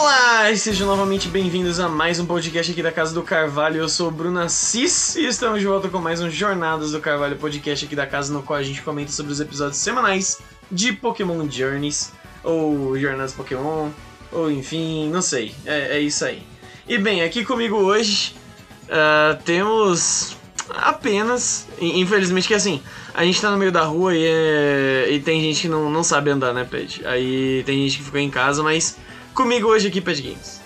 Olá, sejam novamente bem-vindos a mais um podcast aqui da Casa do Carvalho. Eu sou o Bruno Assis e estamos de volta com mais um Jornadas do Carvalho podcast aqui da casa, no qual a gente comenta sobre os episódios semanais de Pokémon Journeys, ou Jornadas Pokémon, ou enfim, não sei, é, é isso aí. E bem, aqui comigo hoje uh, temos apenas, infelizmente que assim, a gente tá no meio da rua e, é, e tem gente que não, não sabe andar, né, Ped? Aí tem gente que ficou em casa, mas comigo hoje aqui, Ped Games.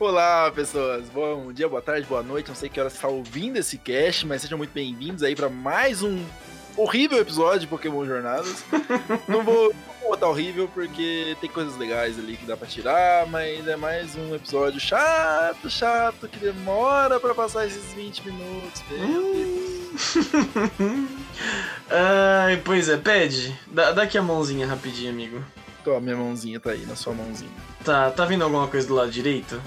Olá, pessoas. Bom dia, boa tarde, boa noite. Não sei que hora você está ouvindo esse cast, mas sejam muito bem-vindos aí para mais um horrível episódio de Pokémon Jornadas. não, vou, botar horrível porque tem coisas legais ali que dá pra tirar, mas é mais um episódio chato, chato, que demora para passar esses 20 minutos. Ai, pois é, pede. Dá, dá aqui a mãozinha rapidinho, amigo. Tô, a minha mãozinha tá aí, na sua mãozinha. Tá, tá vindo alguma coisa do lado direito?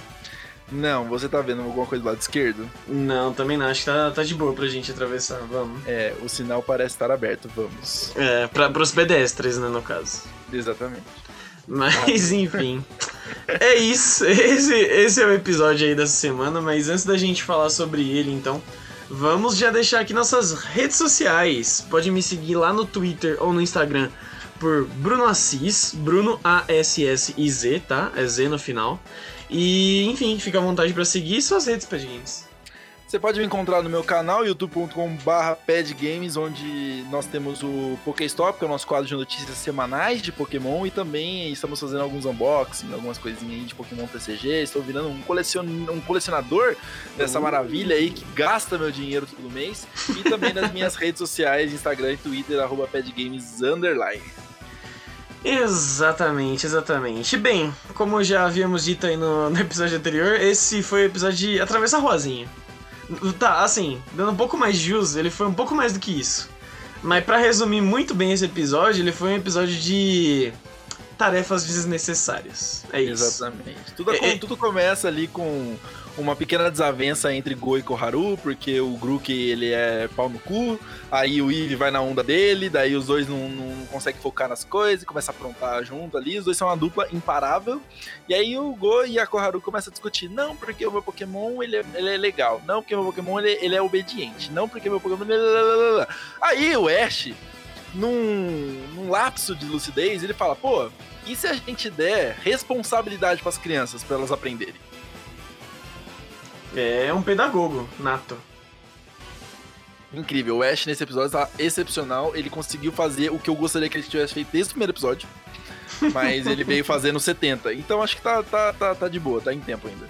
Não, você tá vendo alguma coisa do lado esquerdo? Não, também não. Acho que tá, tá de boa pra gente atravessar. Vamos. É, o sinal parece estar aberto, vamos. É, pra, pros pedestres, né, no caso. Exatamente. Mas, enfim. é isso. Esse, esse é o episódio aí dessa semana. Mas antes da gente falar sobre ele, então, vamos já deixar aqui nossas redes sociais. Pode me seguir lá no Twitter ou no Instagram por Bruno Assis, Bruno A-S-S-I-Z, tá? É Z no final. E, enfim, fica à vontade para seguir suas redes Games. Você pode me encontrar no meu canal, youtube.com.br padgames, onde nós temos o Pokéstop, que é o nosso quadro de notícias semanais de Pokémon, e também estamos fazendo alguns unboxing, algumas coisinhas aí de Pokémon TCG. Estou virando um, colecion... um colecionador dessa maravilha aí que gasta meu dinheiro todo mês. E também nas minhas redes sociais, Instagram e Twitter, arroba padgames underline. Exatamente, exatamente. Bem, como já havíamos dito aí no, no, episódio anterior, esse foi o episódio de Atravessa a Rosinha. Tá, assim, dando um pouco mais de jus, ele foi um pouco mais do que isso. Mas para resumir muito bem esse episódio, ele foi um episódio de tarefas desnecessárias. É isso. Exatamente. Tudo, é, é... tudo começa ali com uma pequena desavença entre Go e Koharu, porque o Grook ele é pau no cu, aí o Eve vai na onda dele, daí os dois não, não conseguem focar nas coisas e começa a aprontar junto ali, os dois são uma dupla imparável, e aí o Go e a Koharu começam a discutir, não, porque o meu Pokémon ele é, ele é legal, não, porque o meu Pokémon ele, ele é obediente, não, porque o meu Pokémon... Ele... Aí o Ash, num, num lapso de lucidez, ele fala, pô, e se a gente der responsabilidade para as crianças, para elas aprenderem? É um pedagogo nato. Incrível. O Ash nesse episódio tá excepcional. Ele conseguiu fazer o que eu gostaria que ele tivesse feito desde o primeiro episódio. Mas ele veio fazer no 70. Então acho que tá, tá, tá, tá de boa, tá em tempo ainda.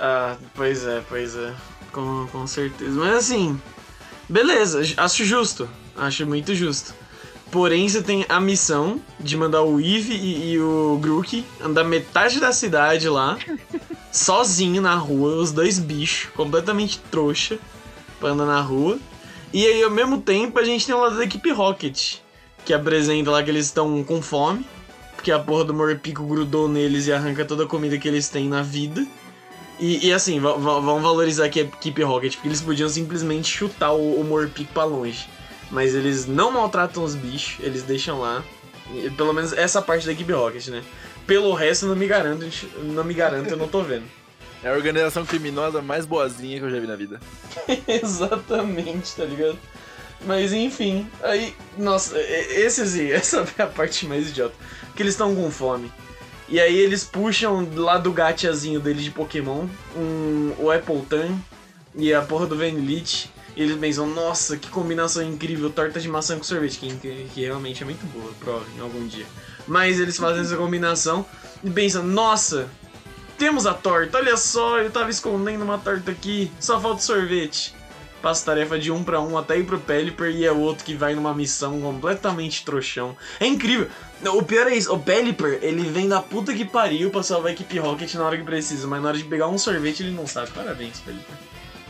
Ah, pois é, pois é. Com, com certeza. Mas assim, beleza, acho justo. Acho muito justo. Porém, você tem a missão de mandar o Eve e, e o Grook andar metade da cidade lá, sozinho na rua, os dois bichos, completamente trouxa, andar na rua. E aí, ao mesmo tempo, a gente tem o lado da equipe Rocket, que apresenta lá que eles estão com fome, porque a porra do Morpico grudou neles e arranca toda a comida que eles têm na vida. E, e assim, vão valorizar aqui a equipe Rocket, porque eles podiam simplesmente chutar o, o Morpico pra longe mas eles não maltratam os bichos, eles deixam lá. Pelo menos essa parte da equipe Rocket, né? Pelo resto, não me garanto, não me garanto, eu não tô vendo. É a organização criminosa mais boazinha que eu já vi na vida. Exatamente, tá ligado? Mas enfim, aí, nossa, esses essa é a parte mais idiota. Que eles estão com fome. E aí eles puxam lá do gatiazinho deles de Pokémon um, o Apple Tan e a porra do Vanillite. E eles pensam, nossa, que combinação incrível, torta de maçã com sorvete, que, que, que realmente é muito boa, prova em algum dia. Mas eles fazem essa combinação e pensam, nossa, temos a torta, olha só, eu tava escondendo uma torta aqui, só falta sorvete. Passa tarefa de um para um até ir pro Pelipper e é outro que vai numa missão completamente trouxão. É incrível. O pior é isso, o Pelipper, ele vem da puta que pariu pra salvar a equipe Rocket na hora que precisa, mas na hora de pegar um sorvete ele não sabe. Parabéns, Pelipper.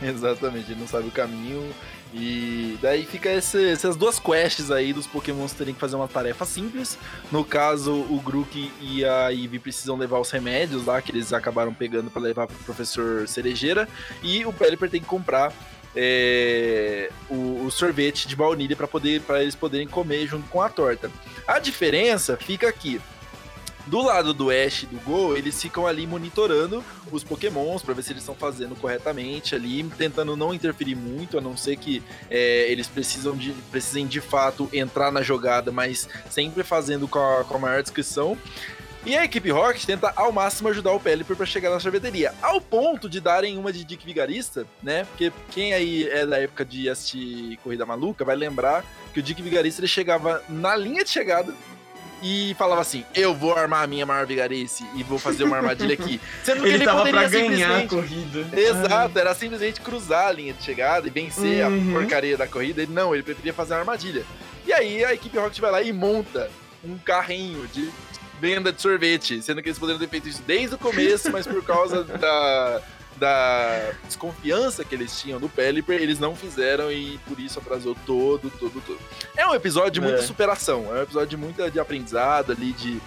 Exatamente, ele não sabe o caminho. E daí fica esse, essas duas quests aí dos Pokémons terem que fazer uma tarefa simples. No caso, o Grook e a Eevee precisam levar os remédios lá que eles acabaram pegando para levar pro professor Cerejeira. E o Pelipper tem que comprar é, o, o, sorvete de baunilha para poder para eles poderem comer junto com a torta. A diferença fica aqui. Do lado do Ash e do Go, eles ficam ali monitorando os pokémons para ver se eles estão fazendo corretamente ali, tentando não interferir muito, a não ser que é, eles precisam de, precisem de fato entrar na jogada, mas sempre fazendo com a, com a maior descrição. E a equipe Rocket tenta ao máximo ajudar o Pelipper para chegar na sorveteria, ao ponto de darem uma de Dick Vigarista, né? Porque quem aí é da época de assistir Corrida Maluca vai lembrar que o Dick Vigarista ele chegava na linha de chegada e falava assim: Eu vou armar a minha maior vigarice e vou fazer uma armadilha aqui. Sendo que ele, ele tava pra ganhar a corrida. Exato, era simplesmente cruzar a linha de chegada e vencer uhum. a porcaria da corrida. Ele não, ele preferia fazer uma armadilha. E aí a equipe Rocket vai lá e monta um carrinho de venda de sorvete, sendo que eles poderiam ter feito isso desde o começo, mas por causa da, da desconfiança que eles tinham no Pelipper, eles não fizeram e por isso atrasou todo, todo, todo. É um episódio de muita é. superação, é um episódio de muita de aprendizado ali, de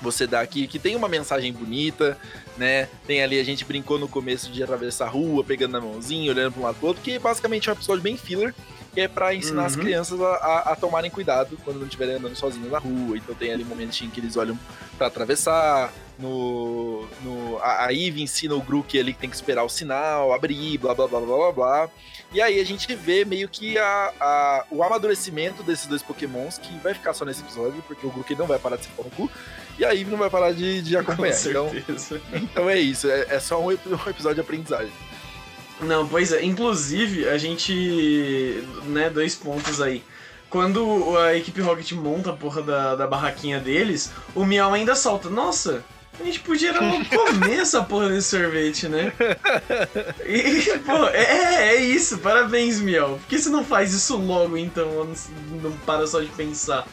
você dar aqui, que tem uma mensagem bonita, né? Tem ali, a gente brincou no começo de atravessar a rua, pegando na mãozinha, olhando para um lado pro outro, que basicamente é um episódio bem filler, que é para ensinar uhum. as crianças a, a, a, tomarem cuidado quando não estiverem andando sozinhos na rua. Então tem ali um momentinho que eles olham para atravessar. No, no, a, a Eve ensina o Grook ali que tem que esperar o sinal, abrir, blá blá blá blá blá blá. E aí a gente vê meio que a, a, o amadurecimento desses dois pokémons, que vai ficar só nesse episódio, porque o Grook não vai parar de se pôr no cu, e a Eve não vai parar de, de acompanhar. Então, então é isso, é, é só um, um episódio de aprendizagem. Não, pois é. Inclusive, a gente. né, dois pontos aí. Quando a equipe Rocket monta a porra da, da barraquinha deles, o Miau ainda solta. Nossa, a gente podia logo comer essa porra desse sorvete, né? E, pô, é, é isso. Parabéns, Miau. Por que você não faz isso logo, então? Não, para só de pensar.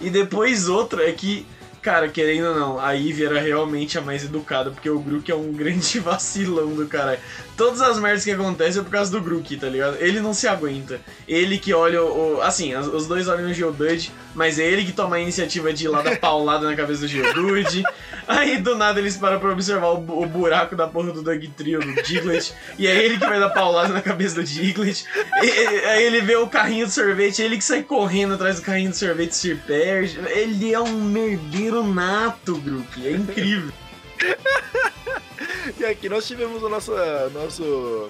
E depois outra é que Cara, querendo ou não, a Ivy era realmente a mais educada, porque o Grook é um grande vacilão do caralho. Todas as merdas que acontecem é por causa do Grook, tá ligado? Ele não se aguenta. Ele que olha o. assim, os dois olham o Geodude, mas é ele que toma a iniciativa de ir lá dar paulada na cabeça do Geodude. Aí do nada eles param pra observar o, o buraco da porra do Doug Trio, do Diglett. E é ele que vai dar paulada na cabeça do Diglett. E, aí ele vê o carrinho de sorvete, é ele que sai correndo atrás do carrinho de sorvete se perde. Ele é um merdeiro nato, Grook. É incrível. e aqui nós tivemos o nosso, nosso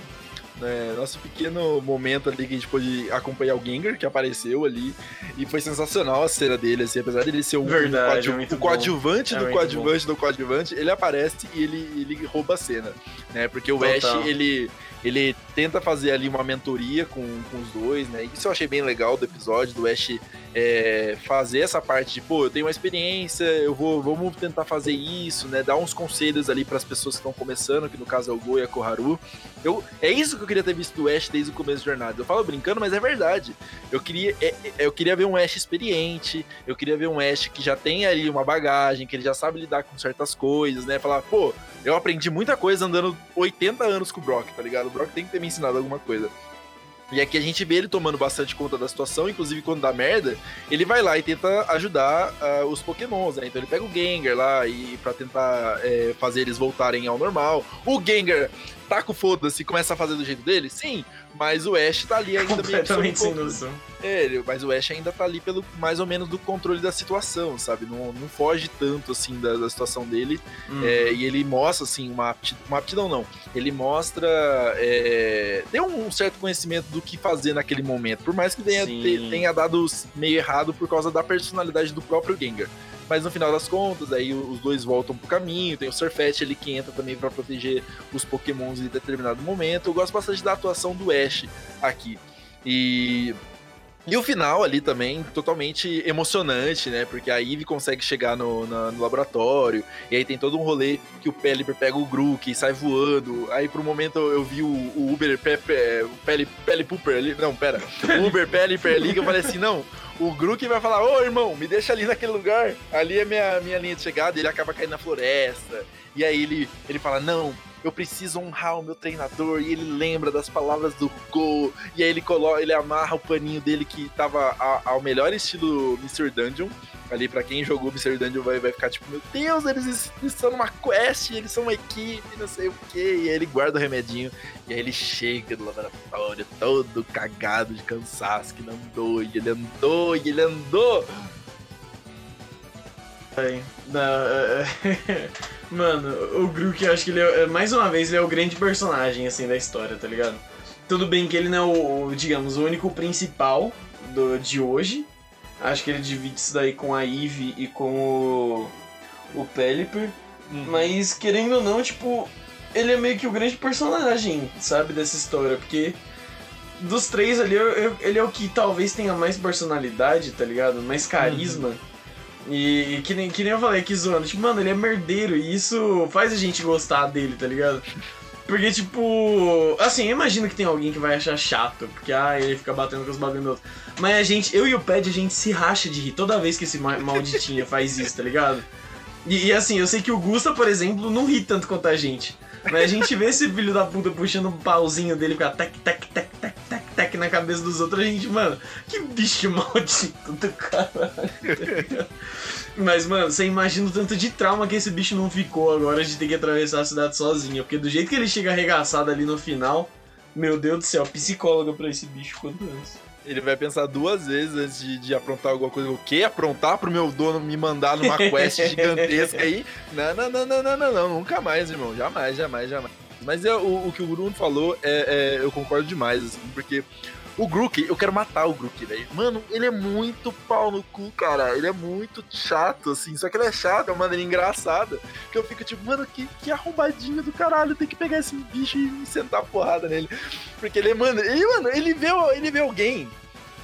né, nosso pequeno momento ali que a gente pôde acompanhar o Gengar, que apareceu ali, e foi sensacional a cena dele, assim, apesar dele ser um, Verdade, um coadju o coadjuvante é do coadjuvante bom. do coadjuvante, ele aparece e ele, ele rouba a cena, né, porque o Total. Ash, ele ele tenta fazer ali uma mentoria com, com os dois, né? Isso eu achei bem legal do episódio, do Ash é, fazer essa parte de, pô, eu tenho uma experiência, eu vou, vamos tentar fazer isso, né? Dar uns conselhos ali para as pessoas que estão começando, que no caso é o Go Koharu. Eu, é isso que eu queria ter visto do Ash desde o começo da jornada. Eu falo brincando, mas é verdade. Eu queria, é, é, eu queria ver um Ash experiente, eu queria ver um Ash que já tem ali uma bagagem, que ele já sabe lidar com certas coisas, né? Falar, pô, eu aprendi muita coisa andando 80 anos com o Brock, tá ligado? O Brock tem que ter me ensinado alguma coisa. E aqui a gente vê ele tomando bastante conta da situação, inclusive quando dá merda, ele vai lá e tenta ajudar uh, os pokémons, né? Então ele pega o Gengar lá e para tentar é, fazer eles voltarem ao normal. O Gengar taca o foda-se e começa a fazer do jeito dele? Sim, mas o Ash tá ali ainda Completamente sem noção. É, mas o Ash ainda tá ali pelo mais ou menos do controle da situação, sabe? Não, não foge tanto assim da, da situação dele. Uhum. É, e ele mostra assim uma aptidão, uma aptidão não. Ele mostra é, tem um certo conhecimento do que fazer naquele momento, por mais que tenha, tenha dado meio errado por causa da personalidade do próprio Gengar. Mas no final das contas, aí os dois voltam pro caminho. Tem o Surfet ali que entra também para proteger os Pokémons em determinado momento. Eu gosto bastante da atuação do Ash aqui. E e o final ali também, totalmente emocionante, né? Porque a Eve consegue chegar no, na, no laboratório, e aí tem todo um rolê que o Pelipper pega o Grook e sai voando. Aí por um momento eu vi o, o Uber Peli, Pelipper ali. Não, pera. O Uber Pelipper que eu falei assim: não, o Grook vai falar, ô irmão, me deixa ali naquele lugar. Ali é minha, minha linha de chegada, ele acaba caindo na floresta. E aí ele, ele fala, não, eu preciso honrar o meu treinador. E ele lembra das palavras do Go. E aí ele coloca, ele amarra o paninho dele que tava ao melhor estilo Mr. Dungeon ali para quem jogou Mr. Dungeon vai, vai ficar tipo, meu Deus, eles, eles são uma quest, eles são uma equipe, não sei o que. E aí ele guarda o remedinho e aí ele chega do laboratório todo cagado de cansaço, que ele andou, e ele andou, e ele andou. Mano, o Grook, eu acho que ele é, mais uma vez, ele é o grande personagem, assim, da história, tá ligado? Tudo bem que ele não é o, digamos, o único principal do, de hoje. Acho que ele divide isso daí com a Eve e com o, o Pelipper. Uhum. Mas, querendo ou não, tipo, ele é meio que o grande personagem, sabe, dessa história. Porque dos três ali, eu, eu, ele é o que talvez tenha mais personalidade, tá ligado? Mais carisma. Uhum. E, que, nem, que nem eu falei aqui zoando, tipo, mano, ele é merdeiro e isso faz a gente gostar dele, tá ligado? Porque, tipo, assim, eu imagino que tem alguém que vai achar chato, porque, ah, ele fica batendo com os bagulho outro. Mas a gente, eu e o Pad, a gente se racha de rir toda vez que esse malditinho faz isso, tá ligado? E, e, assim, eu sei que o Gusta, por exemplo, não ri tanto quanto a gente. Mas a gente vê esse filho da puta puxando um pauzinho dele com a tec, tec, tec, tec, tec, tec na cabeça dos outros, a gente, mano, que bicho maldito do caralho. Mas, mano, você imagina o tanto de trauma que esse bicho não ficou agora de ter que atravessar a cidade sozinho. Porque do jeito que ele chega arregaçado ali no final, meu Deus do céu, psicóloga pra esse bicho quanto antes. Ele vai pensar duas vezes antes de, de, aprontar alguma coisa. O quê? Aprontar pro meu dono me mandar numa quest gigantesca aí? Não, não, não, não, não, não, não, nunca mais, irmão. Jamais, jamais, jamais. Mas é, o, o que o Bruno falou, é, é, eu concordo demais, assim, porque o Grook, eu quero matar o Grook, velho. Mano, ele é muito pau no cu, cara. Ele é muito chato, assim. Só que ele é chato, é uma maneira engraçada. Que eu fico tipo, mano, que, que arrombadinho do caralho. Tem que pegar esse bicho e sentar porrada nele. Porque ele, mano, ele, mano, ele vê, ele vê alguém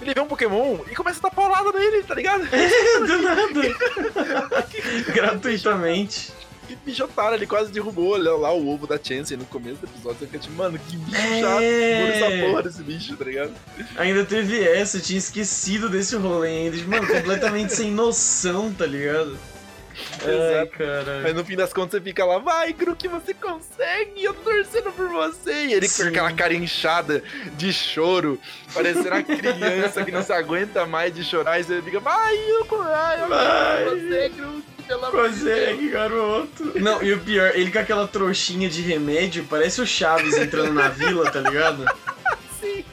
ele vê um Pokémon e começa a dar paulada nele, tá ligado? do nada. Gratuitamente. Que bicho otário, ele quase derrubou lá o ovo da Chance no começo do episódio. Você fica tipo, mano, que bicho é... chato, essa porra desse bicho, tá ligado? Ainda teve essa, eu tinha esquecido desse rolê ainda. Mano, completamente sem noção, tá ligado? Exato. cara. Mas no fim das contas você fica lá, vai, Grook, você consegue, eu tô torcendo por você. E ele Sim. com aquela cara inchada de choro, parecendo uma criança que não se aguenta mais de chorar. E você fica, vai, eu, vai, eu vai. você, Grook. Consegue, garoto. Não, e o pior, ele com aquela trouxinha de remédio, parece o Chaves entrando na vila, tá ligado? Sim.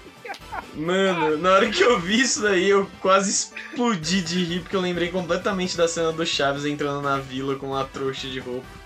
Mano, na hora que eu vi isso daí, eu quase explodi de rir, porque eu lembrei completamente da cena do Chaves entrando na vila com uma trouxa de roupa.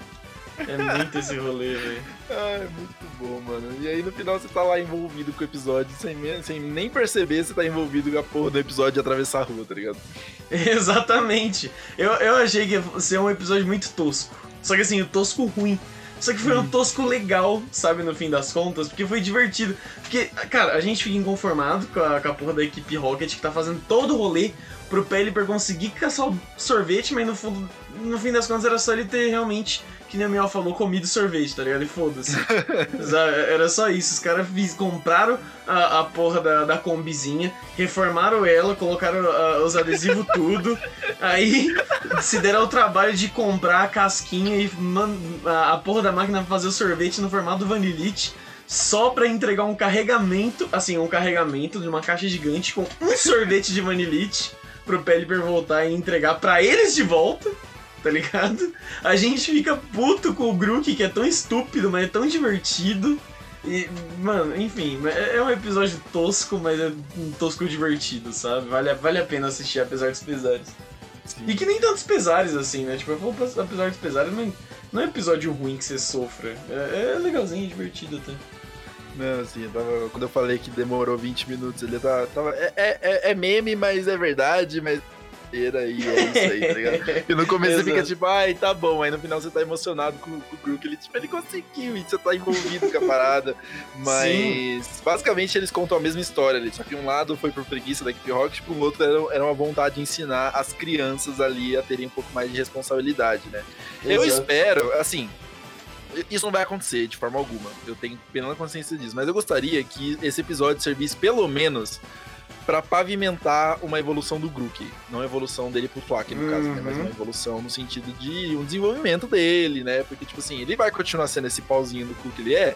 É muito esse rolê, velho. Ah, é muito bom, mano. E aí no final você tá lá envolvido com o episódio, sem, sem nem perceber você tá envolvido com a porra do episódio de atravessar a rua, tá ligado? Exatamente. Eu, eu achei que ia ser um episódio muito tosco. Só que assim, o tosco ruim. Só que foi um uhum. tosco legal, sabe, no fim das contas, porque foi divertido. Porque, cara, a gente fica inconformado com a, com a porra da equipe Rocket que tá fazendo todo o rolê pro Pelipper conseguir caçar o sorvete, mas no fundo, no fim das contas era só ele ter realmente que nem a Miel falou, comido sorvete, tá ligado? E foda-se. Era só isso. Os caras compraram a, a porra da, da combizinha, reformaram ela, colocaram uh, os adesivos tudo. aí se deram ao trabalho de comprar a casquinha e a, a porra da máquina pra fazer o sorvete no formato vanilite só para entregar um carregamento, assim, um carregamento de uma caixa gigante com um sorvete de vanilite pro Pelipper voltar e entregar para eles de volta tá ligado? A gente fica puto com o Grook, que é tão estúpido, mas é tão divertido. E, mano, enfim, é, é um episódio tosco, mas é um tosco divertido, sabe? Vale, vale a pena assistir, apesar dos pesares. Sim. E que nem tantos pesares assim, né? Tipo, eu falo apesar dos pesares, não, não é episódio ruim que você sofra. É, é legalzinho, divertido até. Não, assim, eu tava, quando eu falei que demorou 20 minutos, ele tava. tava é, é, é meme, mas é verdade, mas e é isso aí, tá ligado? E no começo você fica tipo, ai, tá bom. Aí no final você tá emocionado com, com o Grook. Ele, tipo, ele conseguiu e você tá envolvido com a parada. Mas, Sim. basicamente, eles contam a mesma história ali. Só que um lado foi por preguiça da equipe Rocket, pro outro era, era uma vontade de ensinar as crianças ali a terem um pouco mais de responsabilidade, né? Exato. Eu espero, assim, isso não vai acontecer de forma alguma. Eu tenho plena consciência disso. Mas eu gostaria que esse episódio servisse pelo menos para pavimentar uma evolução do Grook. Não a evolução dele pro Twak, no uhum. caso, né? Mas uma uhum. evolução no sentido de um desenvolvimento dele, né? Porque, tipo assim, ele vai continuar sendo esse pauzinho do cu que ele é,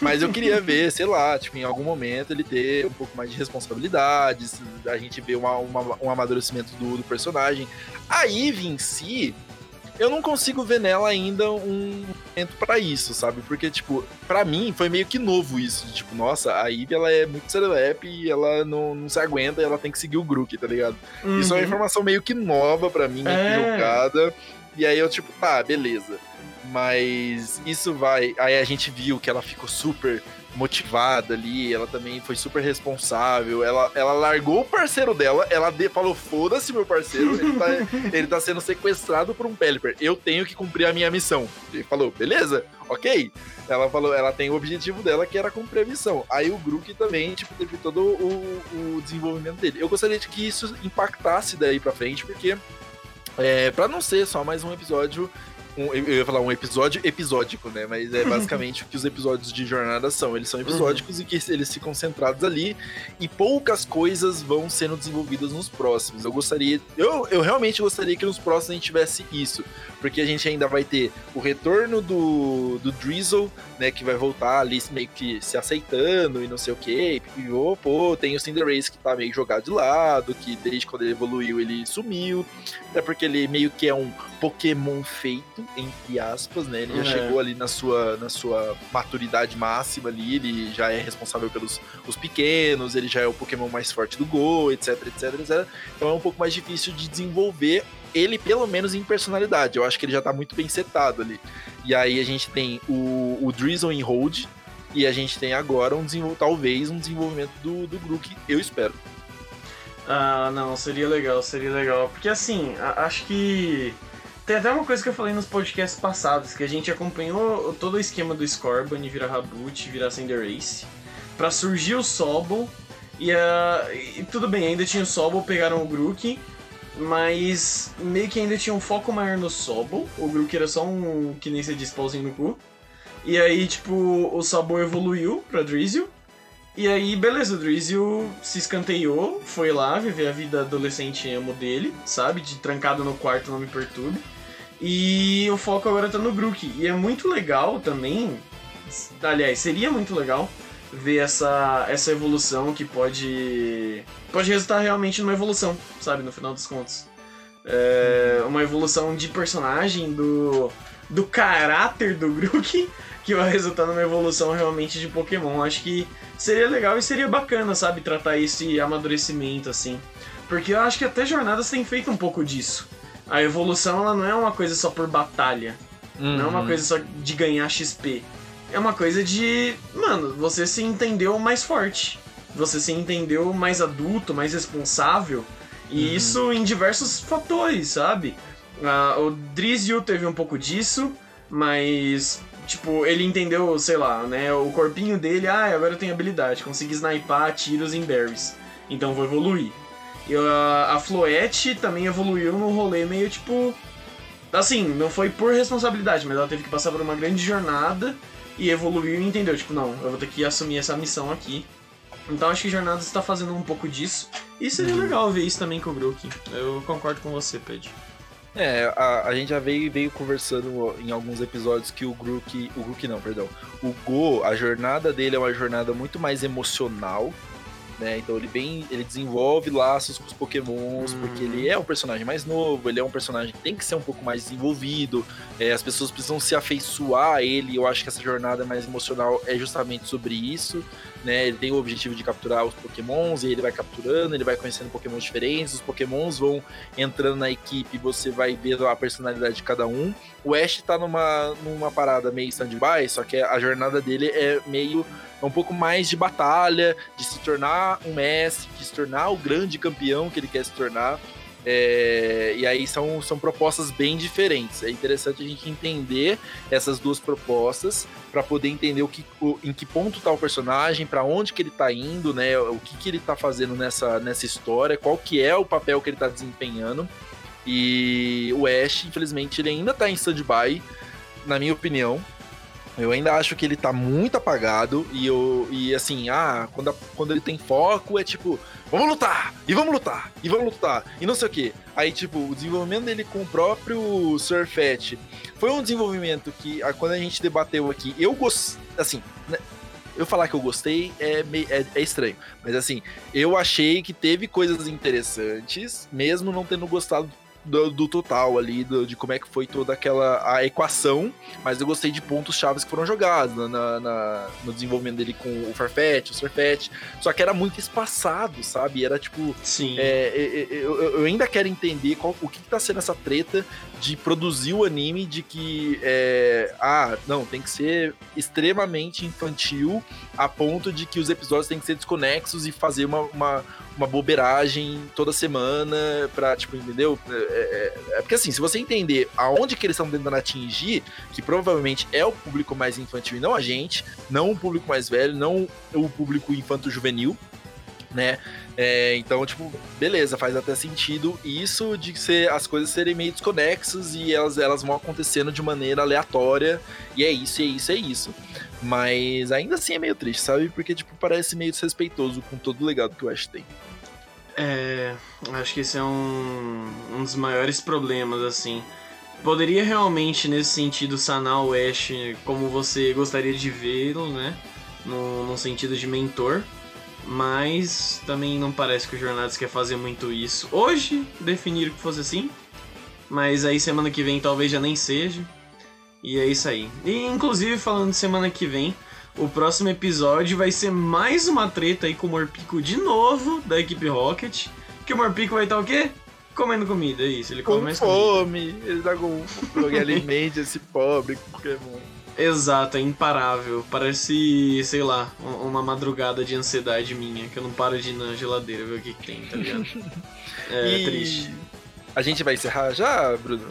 mas eu queria ver, sei lá, tipo, em algum momento ele ter um pouco mais de responsabilidade, a gente ver uma, uma, um amadurecimento do, do personagem. A Eve em si, eu não consigo ver nela ainda um momento para isso, sabe? Porque, tipo, para mim foi meio que novo isso. De, tipo, nossa, a Ivy ela é muito serelepe e ela não, não se aguenta e ela tem que seguir o Grook, tá ligado? Uhum. Isso é uma uhum. informação meio que nova para mim, é. jogada. E aí eu, tipo, tá, beleza. Mas isso vai. Aí a gente viu que ela ficou super motivada ali, ela também foi super responsável. Ela, ela largou o parceiro dela, ela de, falou: foda-se, meu parceiro, ele tá, ele tá sendo sequestrado por um Pelipper. Eu tenho que cumprir a minha missão. Ele falou: beleza, ok. Ela falou, ela tem o objetivo dela que era cumprir a missão. Aí o Grook também, tipo, teve todo o, o desenvolvimento dele. Eu gostaria de que isso impactasse daí pra frente, porque é, para não ser só mais um episódio um, eu ia falar um episódio episódico, né? Mas é basicamente o que os episódios de jornada são. Eles são episódicos uhum. e que eles ficam centrados ali e poucas coisas vão sendo desenvolvidas nos próximos. Eu gostaria, eu, eu realmente gostaria que nos próximos a gente tivesse isso, porque a gente ainda vai ter o retorno do, do Drizzle, né? Que vai voltar ali meio que se aceitando e não sei o que. E oh, pô, tem o Cinderace que tá meio jogado de lado, que desde quando ele evoluiu ele sumiu, até porque ele meio que é um Pokémon feito, entre aspas, né? Ele já é. chegou ali na sua, na sua maturidade máxima ali, ele já é responsável pelos os pequenos, ele já é o Pokémon mais forte do Go, etc, etc, etc. Então é um pouco mais difícil de desenvolver ele, pelo menos em personalidade. Eu acho que ele já tá muito bem setado ali. E aí a gente tem o, o Drizzle em Hold, e a gente tem agora um talvez um desenvolvimento do, do eu espero. Ah, não, seria legal, seria legal. Porque assim, acho que tem até uma coisa que eu falei nos podcasts passados, que a gente acompanhou todo o esquema do Scorban virar Raboot, virar Cinderace, pra surgir o Sobol, e, uh, e, tudo bem, ainda tinha o Sobol, pegaram o Grook, mas meio que ainda tinha um foco maior no Sobol, o Grook era só um, que nem se diz, pauzinho no cu, e aí, tipo, o Sobol evoluiu pra Drizzle, e aí, beleza, o Drizzle se escanteou, foi lá viver a vida adolescente emo dele, sabe? De trancado no quarto, não me perturbe. E o foco agora tá no Grook. E é muito legal também. Aliás, seria muito legal ver essa, essa evolução que pode. pode resultar realmente numa evolução, sabe? No final dos contos. É, uma evolução de personagem, do, do caráter do Grook, que vai resultar numa evolução realmente de Pokémon. Acho que seria legal e seria bacana, sabe? Tratar esse amadurecimento assim. Porque eu acho que até jornadas têm feito um pouco disso a evolução ela não é uma coisa só por batalha. Uhum. Não é uma uhum. coisa só de ganhar XP. É uma coisa de. Mano, você se entendeu mais forte. Você se entendeu mais adulto, mais responsável. E uhum. isso em diversos fatores, sabe? Uh, o Drizio teve um pouco disso, mas. Tipo, ele entendeu, sei lá, né? O corpinho dele, ah, agora eu tenho habilidade, consegui sniper tiros em berries. Então vou evoluir. E a, a Floette também evoluiu num rolê meio tipo. Assim, não foi por responsabilidade, mas ela teve que passar por uma grande jornada e evoluiu e entendeu, tipo, não, eu vou ter que assumir essa missão aqui. Então acho que Jornadas está fazendo um pouco disso. E seria uhum. legal ver isso também com o Grook. Eu concordo com você, Pedro. É, a, a gente já veio, veio conversando em alguns episódios que o Grook. O Grook não, perdão. O Go, a jornada dele é uma jornada muito mais emocional né? Então ele vem, ele desenvolve laços com os pokémons, hum. porque ele é um personagem mais novo, ele é um personagem que tem que ser um pouco mais desenvolvido, é, as pessoas precisam se afeiçoar a ele, eu acho que essa jornada mais emocional é justamente sobre isso, né? Ele tem o objetivo de capturar os pokémons, e ele vai capturando, ele vai conhecendo pokémons diferentes, os pokémons vão entrando na equipe, você vai ver a personalidade de cada um. O Ash tá numa, numa parada meio stand-by, só que a jornada dele é meio é um pouco mais de batalha, de se tornar um mestre, de se tornar o grande campeão que ele quer se tornar. É, e aí são, são propostas bem diferentes. É interessante a gente entender essas duas propostas para poder entender o que, o, em que ponto está o personagem, para onde que ele está indo, né? O que, que ele está fazendo nessa, nessa história, qual que é o papel que ele está desempenhando. E o Ash, infelizmente, ele ainda está em stand-by, na minha opinião. Eu ainda acho que ele tá muito apagado e eu e assim, ah, quando, a, quando ele tem foco é tipo, vamos lutar, e vamos lutar, e vamos lutar, e não sei o que. Aí, tipo, o desenvolvimento dele com o próprio Surfet foi um desenvolvimento que, quando a gente debateu aqui, eu gostei, assim, né, eu falar que eu gostei é, é, é, estranho. Mas assim, eu achei que teve coisas interessantes, mesmo não tendo gostado do, do total ali, do, de como é que foi toda aquela a equação, mas eu gostei de pontos chaves que foram jogados na, na, no desenvolvimento dele com o Farfetch, o Surfetch, só que era muito espaçado, sabe? Era tipo. Sim. É, é, é, eu, eu, ainda quero entender qual, o que, que tá sendo essa treta de produzir o anime de que. É, ah, não, tem que ser extremamente infantil a ponto de que os episódios têm que ser desconexos e fazer uma, uma, uma bobeiragem toda semana pra, tipo, entendeu? É, é, é, porque assim, se você entender aonde que eles estão tentando atingir, que provavelmente é o público mais infantil e não a gente, não o público mais velho, não o público infanto-juvenil, né? É, então, tipo, beleza, faz até sentido isso de ser as coisas serem meio desconexas e elas, elas vão acontecendo de maneira aleatória, e é isso, é isso, é isso. Mas ainda assim é meio triste, sabe? Porque, tipo, parece meio desrespeitoso com todo o legado que o Ash tem. É. Acho que esse é um, um dos maiores problemas, assim. Poderia realmente, nesse sentido, sanar o Ash como você gostaria de vê-lo, né? No, no sentido de mentor mas também não parece que o Jornadas quer fazer muito isso. Hoje definiram que fosse assim, mas aí semana que vem talvez já nem seja. E é isso aí. E inclusive falando de semana que vem, o próximo episódio vai ser mais uma treta aí com o Morpico de novo da equipe Rocket. Que o Morpico vai estar o quê? Comendo comida, é isso. Ele come com mais fome. Comida. Ele tá com fome. alimente esse pobre Pokémon. Exato, é imparável. Parece, sei lá, uma madrugada de ansiedade minha, que eu não paro de ir na geladeira ver o que, que tem, tá ligado? É e... triste. A gente vai encerrar já, Bruno?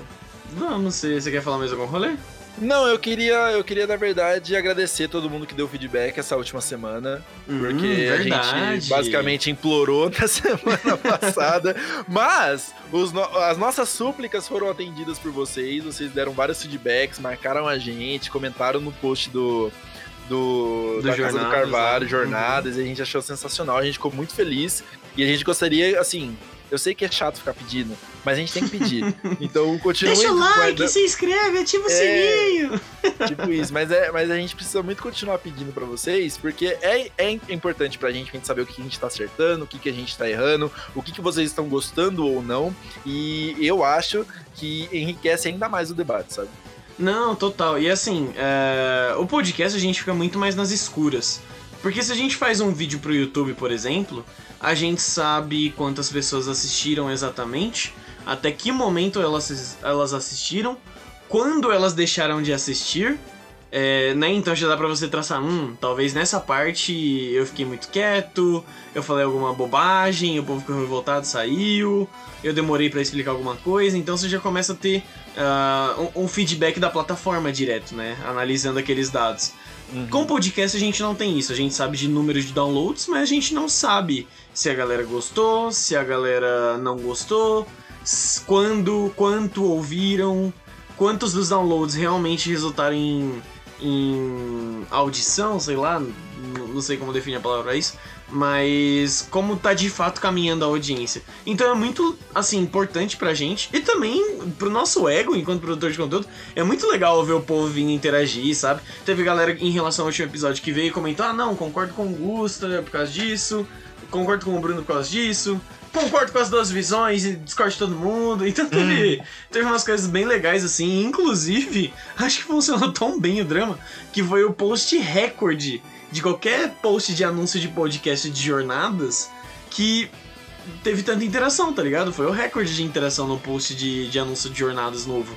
Vamos, você, você quer falar mais algum rolê? Não, eu queria, eu queria, na verdade, agradecer todo mundo que deu feedback essa última semana. Hum, porque verdade. a gente basicamente implorou na semana passada. mas no, as nossas súplicas foram atendidas por vocês. Vocês deram vários feedbacks, marcaram a gente, comentaram no post do. Do, do da Casa do Carvalho, né? Jornadas, uhum. e a gente achou sensacional, a gente ficou muito feliz. E a gente gostaria, assim, eu sei que é chato ficar pedindo, mas a gente tem que pedir. Então continue. Deixa o like, se inscreve, ativa o é, sininho. Tipo isso, mas, é, mas a gente precisa muito continuar pedindo para vocês, porque é, é importante pra gente, pra gente saber o que a gente tá acertando, o que, que a gente tá errando, o que, que vocês estão gostando ou não. E eu acho que enriquece ainda mais o debate, sabe? Não, total. E assim, é... o podcast a gente fica muito mais nas escuras. Porque se a gente faz um vídeo pro YouTube, por exemplo, a gente sabe quantas pessoas assistiram exatamente, até que momento elas, elas assistiram, quando elas deixaram de assistir, é, né? Então já dá pra você traçar, hum, talvez nessa parte eu fiquei muito quieto, eu falei alguma bobagem, o povo ficou revoltado, saiu, eu demorei para explicar alguma coisa, então você já começa a ter uh, um, um, feedback da plataforma direto, né? Analisando aqueles dados. Uhum. Com podcast a gente não tem isso, a gente sabe de números de downloads, mas a gente não sabe se a galera gostou, se a galera não gostou, quando, quanto ouviram, quantos dos downloads realmente resultaram em, em audição, sei lá, não sei como definir a palavra isso, mas como tá de fato caminhando a audiência. Então é muito, assim, importante pra gente e também pro nosso ego enquanto produtor de conteúdo. É muito legal ver o povo vindo interagir, sabe? Teve galera em relação ao último episódio que veio comentar: ah, não, concordo com o Gusta por causa disso concordo com o Bruno por causa disso, concordo com as duas visões e discordo de todo mundo. Então teve, hum. teve umas coisas bem legais assim. Inclusive, acho que funcionou tão bem o drama que foi o post recorde de qualquer post de anúncio de podcast de jornadas que teve tanta interação, tá ligado? Foi o recorde de interação no post de, de anúncio de jornadas novo.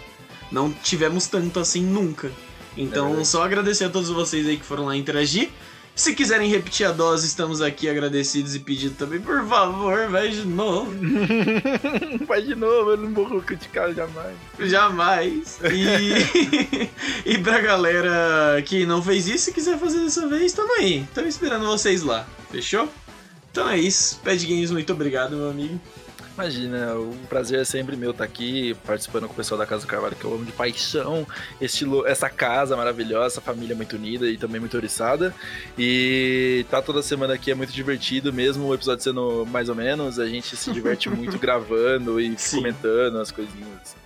Não tivemos tanto assim nunca. Então, é só agradecer a todos vocês aí que foram lá interagir. Se quiserem repetir a dose, estamos aqui agradecidos e pedindo também, por favor, vai de novo. vai de novo, eu não vou criticar jamais. Jamais. E, e pra galera que não fez isso e quiser fazer dessa vez, tamo aí. Estamos esperando vocês lá. Fechou? Então é isso. Pad Games, muito obrigado, meu amigo. Imagina, o prazer é sempre meu estar aqui participando com o pessoal da Casa do Carvalho, que eu amo de paixão. Estilo, essa casa maravilhosa, essa família muito unida e também muito oriçada. E tá toda semana aqui é muito divertido, mesmo o episódio sendo mais ou menos. A gente se diverte muito gravando e Sim. comentando as coisinhas.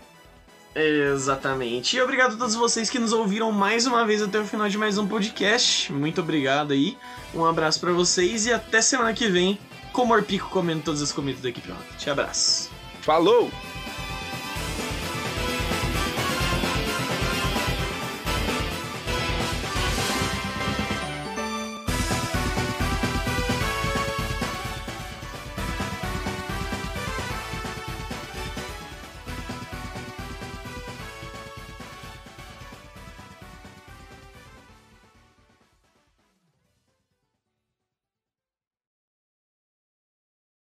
Exatamente. E obrigado a todos vocês que nos ouviram mais uma vez até o final de mais um podcast. Muito obrigado aí. Um abraço para vocês e até semana que vem com o Morpico comendo todas as comidas da equipe Rocket. Abraço. Falou!